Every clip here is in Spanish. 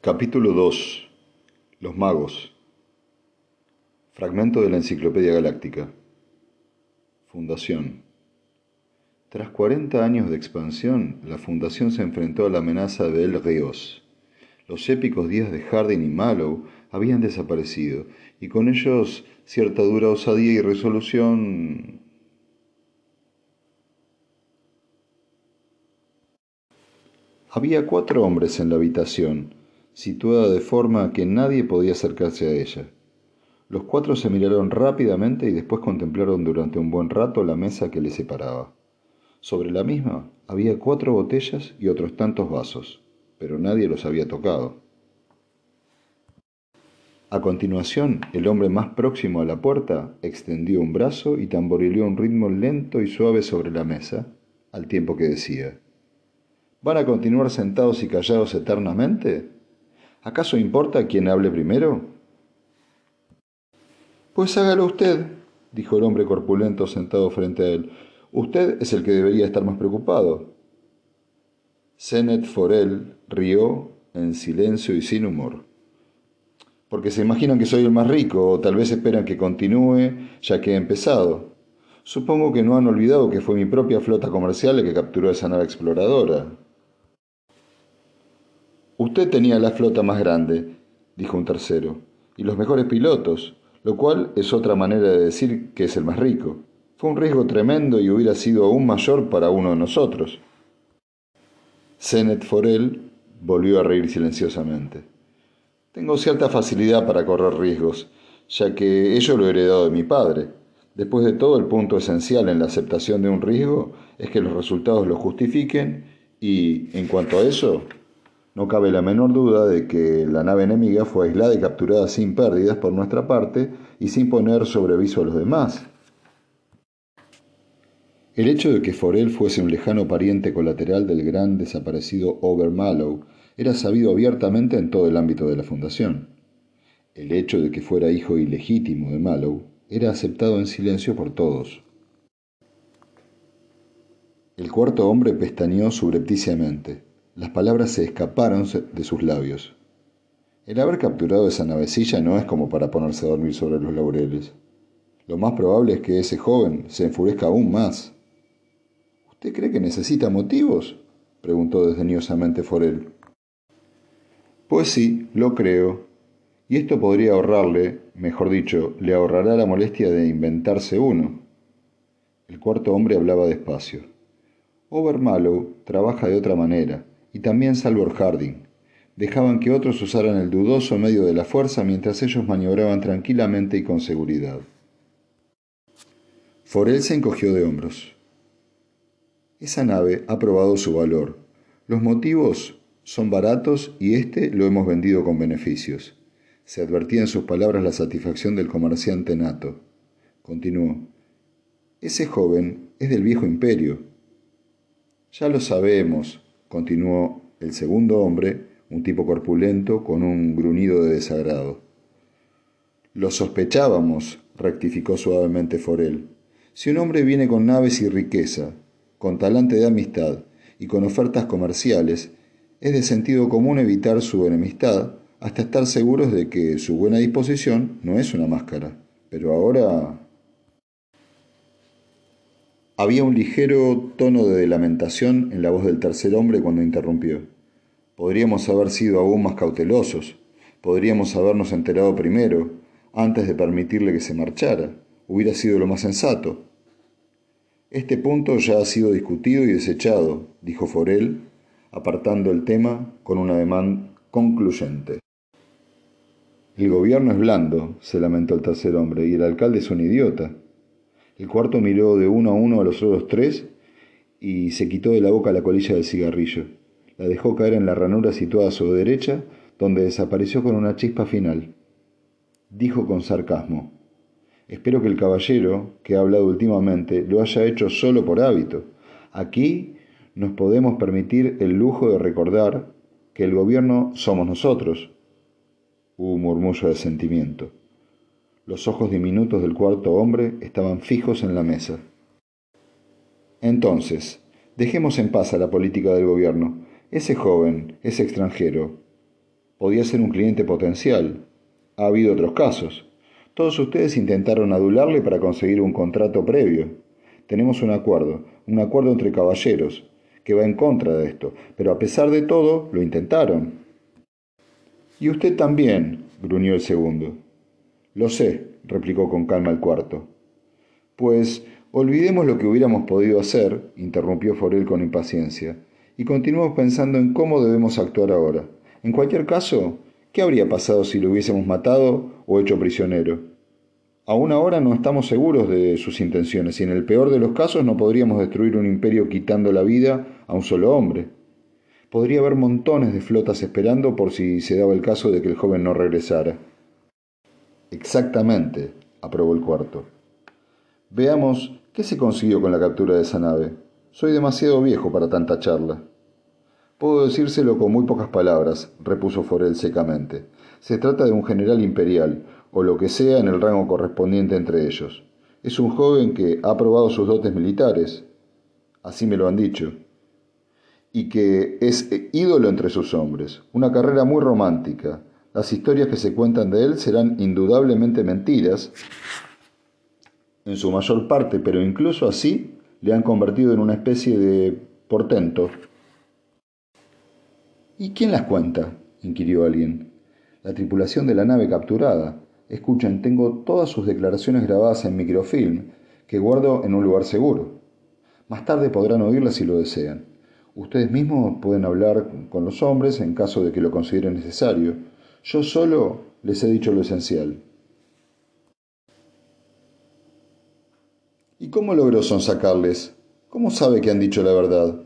Capítulo 2 Los magos. Fragmento de la Enciclopedia Galáctica. Fundación. Tras 40 años de expansión, la Fundación se enfrentó a la amenaza de El Ríos. Los épicos días de Harding y Mallow habían desaparecido, y con ellos cierta dura osadía y resolución. Había cuatro hombres en la habitación, situada de forma que nadie podía acercarse a ella. Los cuatro se miraron rápidamente y después contemplaron durante un buen rato la mesa que les separaba. Sobre la misma había cuatro botellas y otros tantos vasos, pero nadie los había tocado. A continuación, el hombre más próximo a la puerta extendió un brazo y tamborileó un ritmo lento y suave sobre la mesa, al tiempo que decía, ¿Van a continuar sentados y callados eternamente? ¿Acaso importa quién hable primero? Pues hágalo usted, dijo el hombre corpulento sentado frente a él. Usted es el que debería estar más preocupado. Zenet Forel rió en silencio y sin humor. Porque se imaginan que soy el más rico, o tal vez esperan que continúe ya que he empezado. Supongo que no han olvidado que fue mi propia flota comercial la que capturó esa nave exploradora. Usted tenía la flota más grande, dijo un tercero, y los mejores pilotos, lo cual es otra manera de decir que es el más rico. Fue un riesgo tremendo y hubiera sido aún mayor para uno de nosotros. Zenet Forel volvió a reír silenciosamente. Tengo cierta facilidad para correr riesgos, ya que ello lo he heredado de mi padre. Después de todo, el punto esencial en la aceptación de un riesgo es que los resultados lo justifiquen y, en cuanto a eso, no cabe la menor duda de que la nave enemiga fue aislada y capturada sin pérdidas por nuestra parte y sin poner sobreviso a los demás. El hecho de que Forel fuese un lejano pariente colateral del gran desaparecido Overmallow era sabido abiertamente en todo el ámbito de la Fundación. El hecho de que fuera hijo ilegítimo de Mallow era aceptado en silencio por todos. El cuarto hombre pestañeó subrepticiamente. Las palabras se escaparon de sus labios. El haber capturado esa navecilla no es como para ponerse a dormir sobre los laureles. Lo más probable es que ese joven se enfurezca aún más. ¿Usted cree que necesita motivos? preguntó desdeñosamente Forel. Pues sí, lo creo. Y esto podría ahorrarle, mejor dicho, le ahorrará la molestia de inventarse uno. El cuarto hombre hablaba despacio. Overmallow trabaja de otra manera y también Salvor Harding. Dejaban que otros usaran el dudoso medio de la fuerza mientras ellos maniobraban tranquilamente y con seguridad. Forel se encogió de hombros. Esa nave ha probado su valor. Los motivos son baratos y este lo hemos vendido con beneficios. Se advertía en sus palabras la satisfacción del comerciante nato. Continuó. Ese joven es del viejo imperio. Ya lo sabemos, continuó el segundo hombre, un tipo corpulento con un gruñido de desagrado. Lo sospechábamos, rectificó suavemente Forel. Si un hombre viene con naves y riqueza, con talante de amistad y con ofertas comerciales, es de sentido común evitar su enemistad hasta estar seguros de que su buena disposición no es una máscara. Pero ahora había un ligero tono de lamentación en la voz del tercer hombre cuando interrumpió. Podríamos haber sido aún más cautelosos, podríamos habernos enterado primero, antes de permitirle que se marchara. Hubiera sido lo más sensato. Este punto ya ha sido discutido y desechado, dijo Forel, apartando el tema con un ademán concluyente. El gobierno es blando, se lamentó el tercer hombre, y el alcalde es un idiota. El cuarto miró de uno a uno a los otros tres y se quitó de la boca la colilla del cigarrillo. La dejó caer en la ranura situada a su derecha, donde desapareció con una chispa final. Dijo con sarcasmo, Espero que el caballero, que ha hablado últimamente, lo haya hecho solo por hábito. Aquí nos podemos permitir el lujo de recordar que el gobierno somos nosotros. Hubo un murmullo de sentimiento. Los ojos diminutos del cuarto hombre estaban fijos en la mesa. Entonces, dejemos en paz a la política del gobierno. Ese joven, ese extranjero, Podía ser un cliente potencial. Ha habido otros casos. Todos ustedes intentaron adularle para conseguir un contrato previo. Tenemos un acuerdo, un acuerdo entre caballeros, que va en contra de esto, pero a pesar de todo, lo intentaron. Y usted también, gruñó el segundo. Lo sé, replicó con calma el cuarto. Pues olvidemos lo que hubiéramos podido hacer, interrumpió Forel con impaciencia, y continuemos pensando en cómo debemos actuar ahora. En cualquier caso, ¿qué habría pasado si lo hubiésemos matado o hecho prisionero? Aún ahora no estamos seguros de sus intenciones y en el peor de los casos no podríamos destruir un imperio quitando la vida a un solo hombre. Podría haber montones de flotas esperando por si se daba el caso de que el joven no regresara. Exactamente, aprobó el cuarto. Veamos qué se consiguió con la captura de esa nave. Soy demasiado viejo para tanta charla. Puedo decírselo con muy pocas palabras, repuso Forel secamente. Se trata de un general imperial, o lo que sea en el rango correspondiente entre ellos. Es un joven que ha probado sus dotes militares, así me lo han dicho, y que es ídolo entre sus hombres. Una carrera muy romántica. Las historias que se cuentan de él serán indudablemente mentiras, en su mayor parte, pero incluso así le han convertido en una especie de portento. ¿Y quién las cuenta? inquirió alguien. La tripulación de la nave capturada. Escuchen, tengo todas sus declaraciones grabadas en microfilm, que guardo en un lugar seguro. Más tarde podrán oírlas si lo desean. Ustedes mismos pueden hablar con los hombres en caso de que lo consideren necesario. Yo solo les he dicho lo esencial. ¿Y cómo logró sonsacarles? ¿Cómo sabe que han dicho la verdad?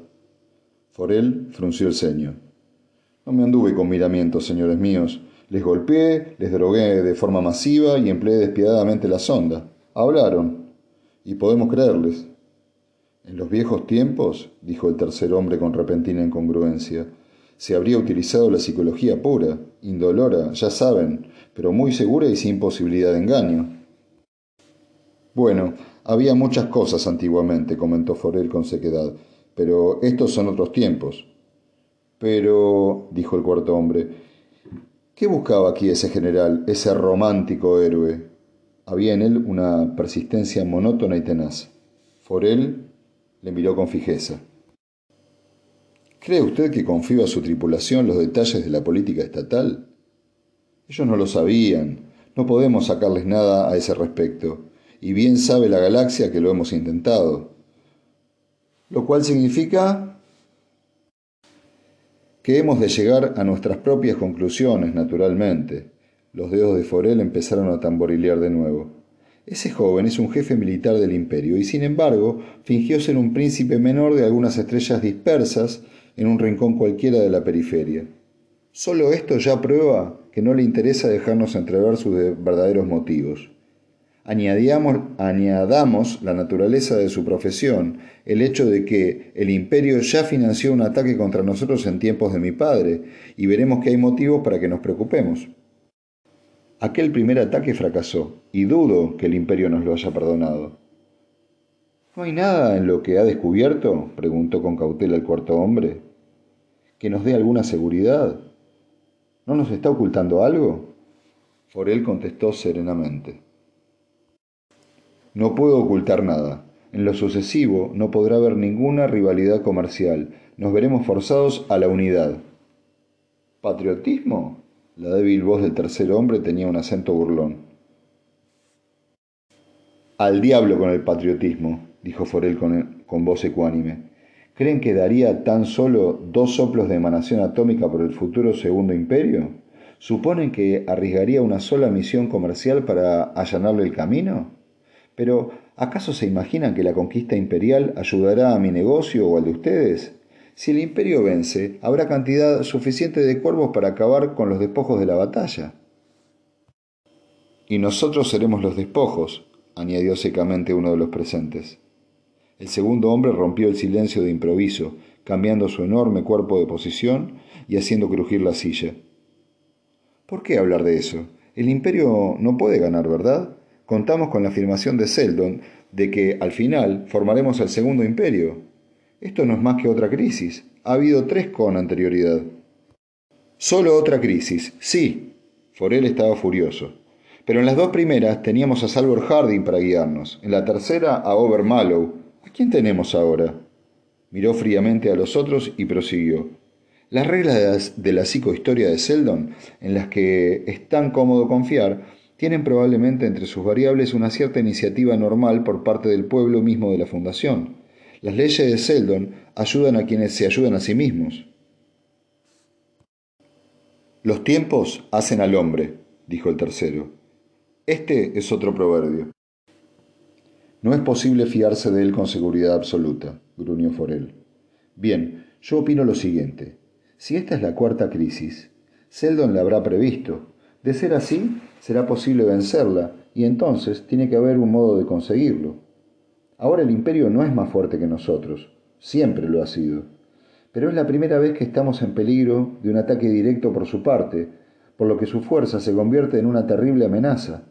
Forel frunció el ceño. No me anduve con miramientos, señores míos. Les golpeé, les drogué de forma masiva y empleé despiadadamente la sonda. Hablaron. Y podemos creerles. En los viejos tiempos, dijo el tercer hombre con repentina incongruencia, se habría utilizado la psicología pura, indolora, ya saben, pero muy segura y sin posibilidad de engaño. Bueno, había muchas cosas antiguamente, comentó Forel con sequedad, pero estos son otros tiempos. Pero, dijo el cuarto hombre, ¿Qué buscaba aquí ese general, ese romántico héroe? Había en él una persistencia monótona y tenaz. Forel le miró con fijeza. ¿Cree usted que confío a su tripulación los detalles de la política estatal? Ellos no lo sabían. No podemos sacarles nada a ese respecto. Y bien sabe la galaxia que lo hemos intentado. Lo cual significa que hemos de llegar a nuestras propias conclusiones, naturalmente. Los dedos de Forel empezaron a tamborilear de nuevo. Ese joven es un jefe militar del imperio y sin embargo fingió ser un príncipe menor de algunas estrellas dispersas en un rincón cualquiera de la periferia. Solo esto ya prueba que no le interesa dejarnos entrever sus verdaderos motivos. Añadamos, la naturaleza de su profesión, el hecho de que el imperio ya financió un ataque contra nosotros en tiempos de mi padre, y veremos que hay motivos para que nos preocupemos. Aquel primer ataque fracasó, y dudo que el imperio nos lo haya perdonado. ¿No hay nada en lo que ha descubierto? preguntó con cautela el cuarto hombre. ¿Que nos dé alguna seguridad? ¿No nos está ocultando algo? Forel contestó serenamente. No puedo ocultar nada. En lo sucesivo no podrá haber ninguna rivalidad comercial. Nos veremos forzados a la unidad. ¿Patriotismo? La débil voz del tercer hombre tenía un acento burlón. Al diablo con el patriotismo, dijo Forel con, con voz ecuánime. ¿Creen que daría tan solo dos soplos de emanación atómica por el futuro segundo imperio? ¿Suponen que arriesgaría una sola misión comercial para allanarle el camino? Pero, ¿acaso se imaginan que la conquista imperial ayudará a mi negocio o al de ustedes? Si el imperio vence, habrá cantidad suficiente de cuervos para acabar con los despojos de la batalla. Y nosotros seremos los despojos, añadió secamente uno de los presentes. El segundo hombre rompió el silencio de improviso, cambiando su enorme cuerpo de posición y haciendo crujir la silla. ¿Por qué hablar de eso? El imperio no puede ganar, ¿verdad? contamos con la afirmación de Seldon de que al final formaremos el segundo imperio. Esto no es más que otra crisis. Ha habido tres con anterioridad. Solo otra crisis, sí. Forel estaba furioso. Pero en las dos primeras teníamos a Salvor Harding para guiarnos. En la tercera a Overmallow. ¿A quién tenemos ahora? Miró fríamente a los otros y prosiguió. Las reglas de la psicohistoria de Seldon, en las que es tan cómodo confiar, tienen probablemente entre sus variables una cierta iniciativa normal por parte del pueblo mismo de la Fundación. Las leyes de Seldon ayudan a quienes se ayudan a sí mismos. Los tiempos hacen al hombre, dijo el tercero. Este es otro proverbio. No es posible fiarse de él con seguridad absoluta, gruñó Forel. Bien, yo opino lo siguiente. Si esta es la cuarta crisis, Seldon la habrá previsto. De ser así, será posible vencerla, y entonces tiene que haber un modo de conseguirlo. Ahora el imperio no es más fuerte que nosotros, siempre lo ha sido. Pero es la primera vez que estamos en peligro de un ataque directo por su parte, por lo que su fuerza se convierte en una terrible amenaza.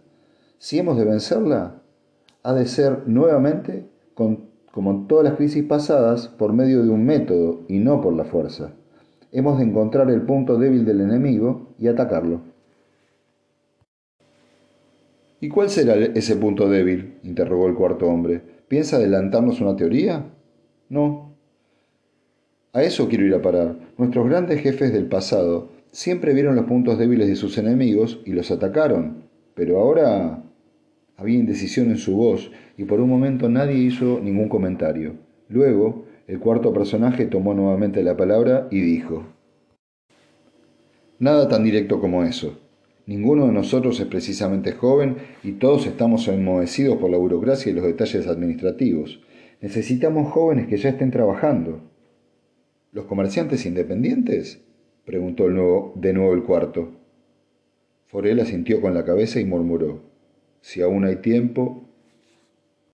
Si hemos de vencerla, ha de ser nuevamente, como en todas las crisis pasadas, por medio de un método y no por la fuerza. Hemos de encontrar el punto débil del enemigo y atacarlo. ¿Y cuál será ese punto débil? interrogó el cuarto hombre. ¿Piensa adelantarnos una teoría? No. A eso quiero ir a parar. Nuestros grandes jefes del pasado siempre vieron los puntos débiles de sus enemigos y los atacaron. Pero ahora había indecisión en su voz y por un momento nadie hizo ningún comentario. Luego, el cuarto personaje tomó nuevamente la palabra y dijo, Nada tan directo como eso. Ninguno de nosotros es precisamente joven y todos estamos enmohecidos por la burocracia y los detalles administrativos. Necesitamos jóvenes que ya estén trabajando. ¿Los comerciantes independientes? preguntó de nuevo el cuarto. Forel asintió con la cabeza y murmuró, Si aún hay tiempo,